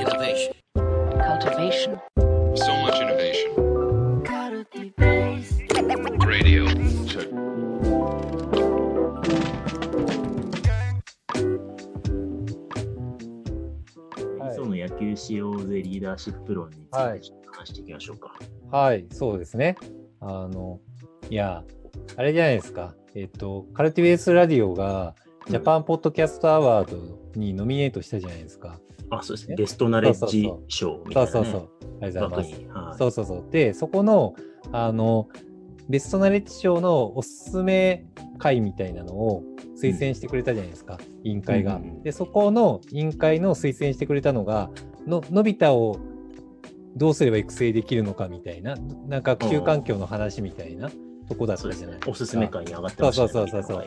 Innovation. cultivation, So much innovation. Radio. Check. はいその野球しようぜリーダーシップ論についはいてちょっと話していきましょうか。はい、そうですね。あの、いや、あれじゃないですか。えっと、カルティベースラディオが、ジャパンポッドキャストアワードにノミネートしたじゃないですか。あ、そうですね。え？ベストナレッジ賞みたいな、ね。そうそうそう。ありがとうございます。はいそうそうそう。で、そこの、あの、ベストナレッジ賞のおすすめ会みたいなのを推薦してくれたじゃないですか、委員会が。うんうんうんで、そこの委員会の推薦してくれたのが、ののび太をどうすれば育成できるのかみたいな、なんか旧環境の話みたいなとこだったじゃない。ねおすすめ会に上がってましたね。そうそうそうそう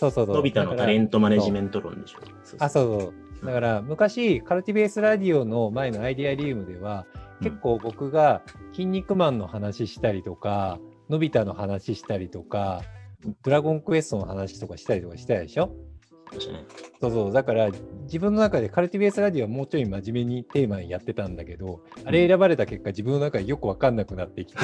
そうそうそう。のび太のタレントマネジメント論でしょ。そうあ、そうそう。だから、昔、カルティベースラディオの前のアイデアリウムでは、結構僕が「筋肉マン」の話したりとか「のび太」の話したりとか「ドラゴンクエスト」の話とかしたりとかしたでしょ？そうそうだから自分の中でカルティベースラディオはもうちょい真面目にテーマにやってたんだけどあれ選ばれた結果自分の中でよく分かんなくなってきて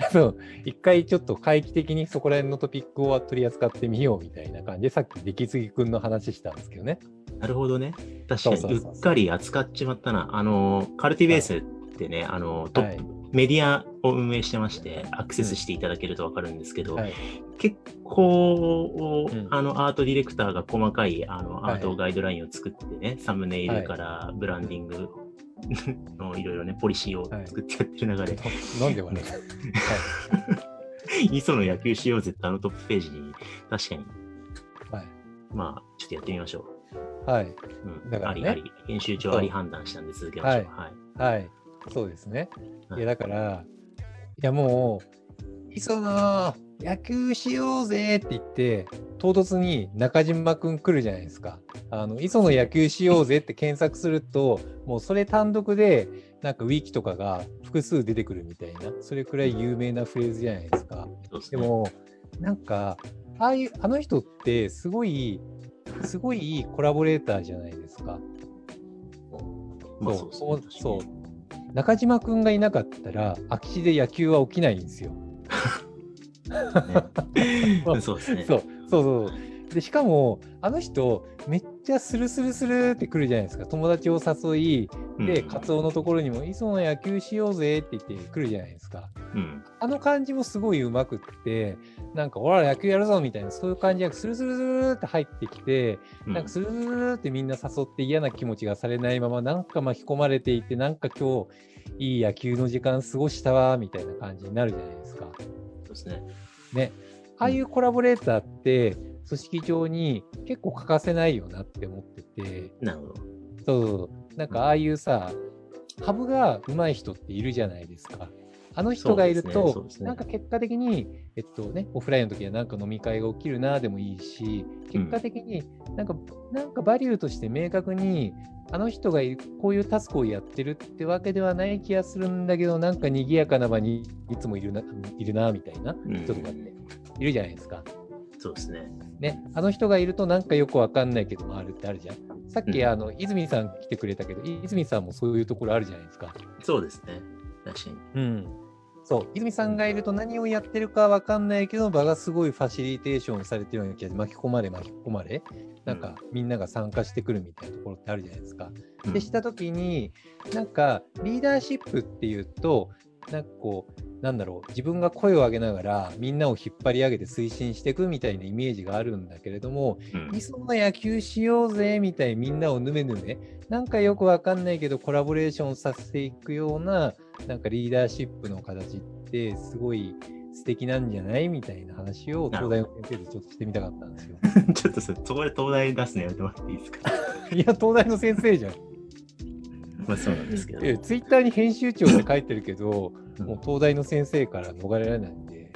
あの一回ちょっと回帰的にそこら辺のトピックを取り扱ってみようみたいな感じでさっき出来すぎくんの話したんですけどね。なるほどね。確かに、そうそうそうそう。うっかり扱っちまったな。あの、カルティベースってね、あの、トップ、はい。メディアを運営してまして、アクセスしていただけるとわかるんですけど、はい。結構、うん。あの、アートディレクターが細かい、あの、はい。アートガイドラインを作ってね、サムネイルからブランディング のいろいろね、ポリシーを作ってやってる中で、なんで笑う、磯野野球しようぜってあのトップページに、確かに、はいまあ、ちょっとやってみましょはい。う。うん、だからね。ありあり、編集長あり判断したんで続けましょう。はい。はい、そうですね。はい。いや、だから、いや、もう、磯野、野球しようぜって言って、唐突に中島くん来るじゃないですか。あの、磯野野球しようぜって検索すると、もうそれ単独で、なんかウィキとかが複数出てくるみたいな、それくらい有名なフレーズじゃないですか。でも、なんか、ああいう、あの人って、すごい、すごいいいコラボレーターじゃないですか。まあそうそう中島くんがいなかったら、空き地で野球は起きないんですよ。ね そうですね。そうそうそう。で、しかも、あの人、めっちゃスルスルスルって来るじゃないですか。友達を誘い、で、うんカツオのところにも、磯野野球しようぜって言って来るじゃないですか。うん。あの感じもすごいうまくって、なんか、ほら、野球やるぞみたいな、そういう感じがスルスルスルって入ってきて、うんなんかスルスルスルってみんな誘って嫌な気持ちがされないまま、なんか巻き込まれていて、なんか今日、いい野球の時間過ごしたわ、みたいな感じになるじゃないですか。そうですね。ね。ああいうコラボレーターって、組織上に結構欠かせないよなって思ってて、なるほど。そう、なんかああいうさ、ハブが上手い人っているじゃないですか。あの人がいると、ねねなんか結果的に、えっとね、オフラインの時はなんか飲み会が起きるなでもいいし、結果的になんか、なんかバリューとして明確に、あの人がこういうタスクをやってるってわけではない気がするんだけど、なんか賑やかな場にいつもいるな、いるな、みたいなうん人とかっているじゃないですか。そうですね。ね、あの人がいるとなんかよくわかんないけど回るってあるじゃん。さっき、うんあの泉さん来てくれたけど、泉さんもそういうところあるじゃないですか。そうですね。確かに。うん。そう、泉さんがいると何をやってるかわかんないけど、場がすごいファシリテーションされてるような気が巻き込まれ巻き込まれ、なんかみんなが参加してくるみたいなところってあるじゃないですか。うんでした時になんかリーダーシップっていうとなんかこうなんだろう自分が声を上げながらみんなを引っ張り上げて推進していくみたいなイメージがあるんだけれどもうん磯の野球しようぜみたいにみんなをぬめぬめなんかよくわかんないけどコラボレーションさせていくようななんかリーダーシップの形ってすごい素敵なんじゃないみたいな話を東大の先生とちょっとしてみたかったんですよ。ちょっとそそこで東大出すのやめてもらっていいですか？いや東大の先生じゃん。まあそうなんですけど。えツイッターに編集長って書いてるけど、うんもう東大の先生から逃れられないんで、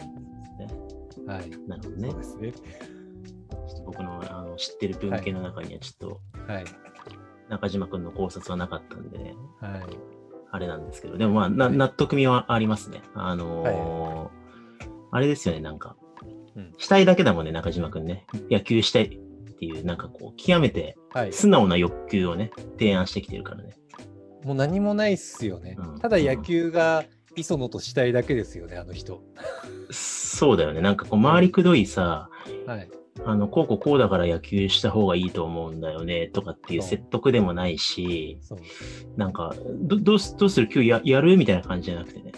はい。なるほどね。そうですね。ちょっと僕のあの知ってる文献の中にはちょっとはい。中島君の考察はなかったんでね、はい。あれなんですけど、でもまあ、なはい納得みはありますね。あのーあれですよね、なんか、うんしたいだけだもんね、中島君ね。野球したいっていう、なんかこう、極めてはい。素直な欲求をね、提案してきてるからね。もう何もないっすよね。うんただ野球が磯野としたいだけですよね、あの人。そうだよね。なんかこう、回りくどいさ、はい。あの、こうこうこうだから野球した方がいいと思うんだよね、とかっていう説得でもないし、そう。なんか、どどうすどうする？今日ややる？みたいな感じじゃなくてね。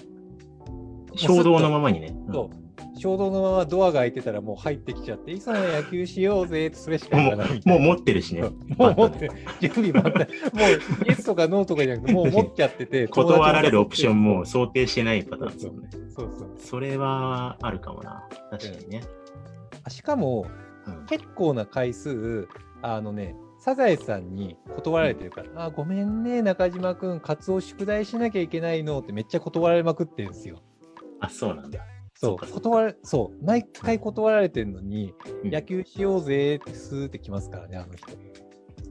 衝動のままにね。うんそう。衝動のままドアが開いてたらもう入ってきちゃって、磯野野球しようぜってそれしか言わない。もう持ってるしね。もう持って、準備万端。もうイエスとかノーとかじゃなくて、もう持っちゃってて、断られるオプションも想定してないパターンですよね。そうそうそれはあるかもな。確かにね。あしかも、うん結構な回数、あのね、サザエさんに断られてるから、あ、ごめんね、中島くん、カツオ宿題しなきゃいけないのってめっちゃ断られまくってるんですよ。あ、そうなんだ。そう、断られ、そう、毎回断られてるのに、うん野球しようぜってスーってきますからね、あの人。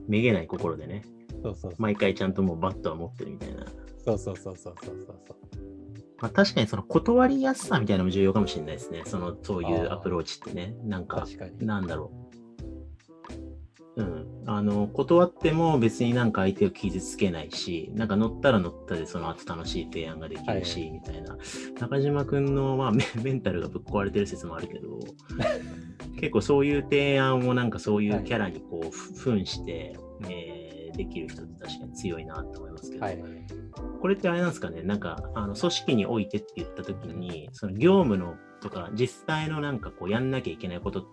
めげない心でね。そうそう。毎回ちゃんともうバットは持ってるみたいな。そうそうそうそうそうそうそう。まあ、確かにその断りやすさみたいなのも重要かもしれないですね。その、そういうアプローチってね。なんか、確かに。なんだろう。うん。あの、断っても別になんか相手を傷つけないし、なんか乗ったら乗ったでその後楽しい提案ができるし、はいみたいな。中島くんの、まあメ、メンタルがぶっ壊れてる説もあるけど、結構そういう提案をなんかそういうキャラにこう、ふ扮して、えーできる人って確かに強いなと思いますけど、はい。これってあれなんですかね、なんか、あの組織においてって言ったときに、その業務のとか、実際のなんかこう、やんなきゃいけないこと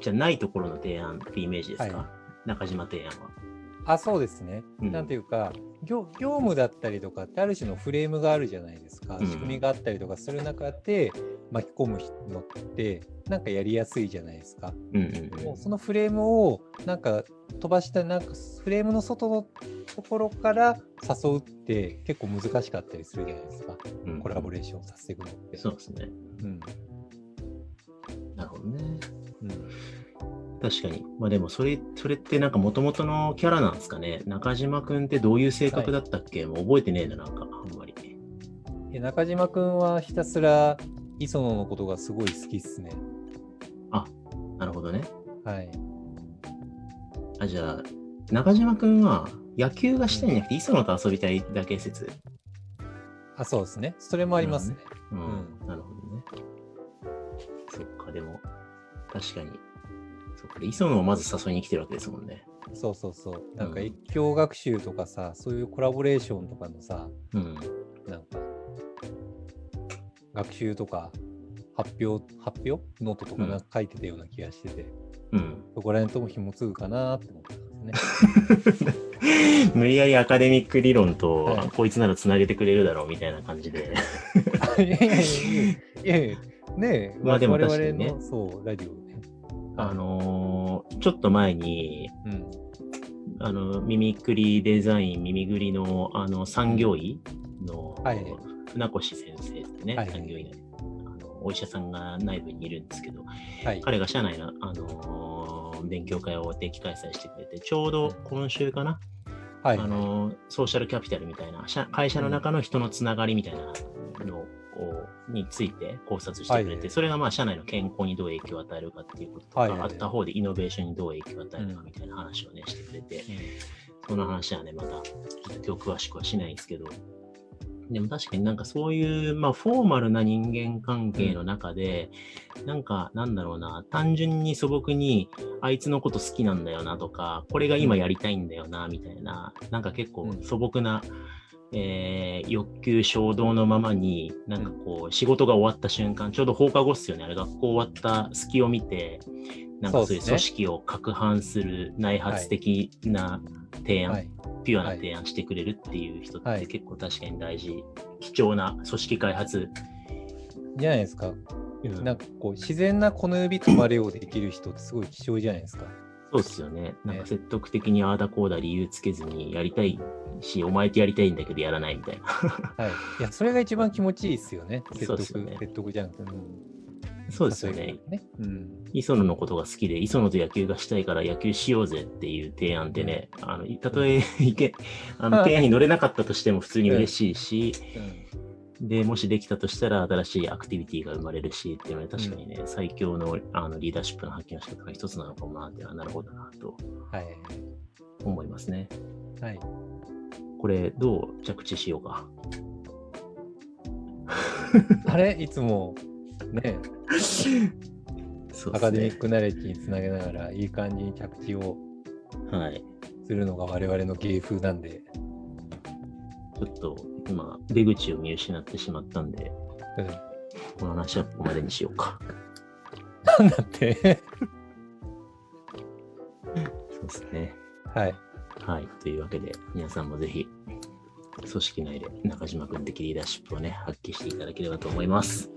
じゃないところの提案ってイメージですか、は中島提案は。あ、そうですね。うんなんていうか業、業務だったりとかってある種のフレームがあるじゃないですか。うん仕組みがあったりとかする中で巻き込むのって、なんかやりやすいじゃないですか。もうそのフレームをなんか飛ばしたなんかフレームの外のところから誘うって結構難しかったりするじゃないですか。うんうんコラボレーションさせていくのって。そうですね。うん。なるほどね。うん。確かに。まあでも、それ、それってなんか元々のキャラなんですかね。中島くんってどういう性格だったっけ、もう覚えてねえな、なんか、あんまり。で中島くんはひたすら磯野のことがすごい好きっすね。なるほどね。はい。あ、じゃあ、中島くんは野球がしたいんじゃなくて、磯野と遊びたいだけ説。あ、そうですね。それもありますね。うん、うなるほどね。そっか、でも、確かに。そっか、で磯野をまず誘いに来てるわけですもんね。そうそうそう。なんかうん越境学習とかさ、そういうコラボレーションとかのさ、うん。なんか、学習とか発表、発表ノートとかなんか書いてたような気がしてて、うん。そこら辺とも紐付くかなって思ってますね。無理やりアカデミック理論と、はいこいつならつなげてくれるだろうみたいな感じで。いやいやいやいやねえ、まあでも確かにねの、そう、ラジオね。あのーちょっと前に、うん。あの、耳くりデザイン、耳ぐりの、あの、産業医の、はい船越先生ってね、はいはい産業医のあのお医者さんが内部にいるんですけど、はい。彼が社内の、あのー勉強会を定期開催してくれて、ちょうど今週かな、はい。あのーソーシャルキャピタルみたいな、社会社の中の人のつながりみたいなのをについて考察してくれて、はいそれがまあ社内の健康にどう影響を与えるかっていうこととか、はいはいあった方でイノベーションにどう影響を与えるかみたいな話をね、してくれて、その話はね、またちょっと今日詳しくはしないんですけど、でも確かになんかそういう、まあ、フォーマルな人間関係の中で、なんか、なんだろうな、単純に素朴に、あいつのこと好きなんだよなとか、これが今やりたいんだよな、みたいな、なんか結構うん。素朴な、えー欲求衝動のままに、なんかこう、仕事が終わった瞬間、ちょうど放課後っすよね、あれ、学校終わった隙を見て、なんかそういう組織を攪拌する内発的な提案、はい。ピュアな提案してくれるっていう人っはいて結構確かに大事、貴重な組織開発。じゃないですか。うんなんかこう、自然なこの指とまれをできる人ってすごい貴重じゃないですか。そうですよね。なんか説得的にああだこうだ理由つけずにやりたいし、お前とやりたいんだけどやらないみたいな。はい。いや、それが一番気持ちいいですよね。説得、ね説得じゃなくて。うんそうですよねね。うん。磯野のことが好きで、磯野と野球がしたいから野球しようぜっていう提案ってね、あの、たとえいけ、あの、提案に乗れなかったとしても普通に嬉しいし、で、もしできたとしたら新しいアクティビティが生まれるしっていうので、確かにね、最強のあのリーダーシップの発揮の仕方が一つなのかもなってなるほどなとはい。思いますね。はい。これ、どう着地しようか。あれ？いつもね、そうアカデミックナレッジにつなげながらいい感じに着地をね。はい。するのが我々の芸風なんで、ちょっと今、出口を見失ってしまったんで、うん、この話はここまでにしようか。なんだって。そうですね。はい。はい。というわけで、皆さんもぜひ、組織内で中島君的リーダーシップをね、発揮していただければと思います。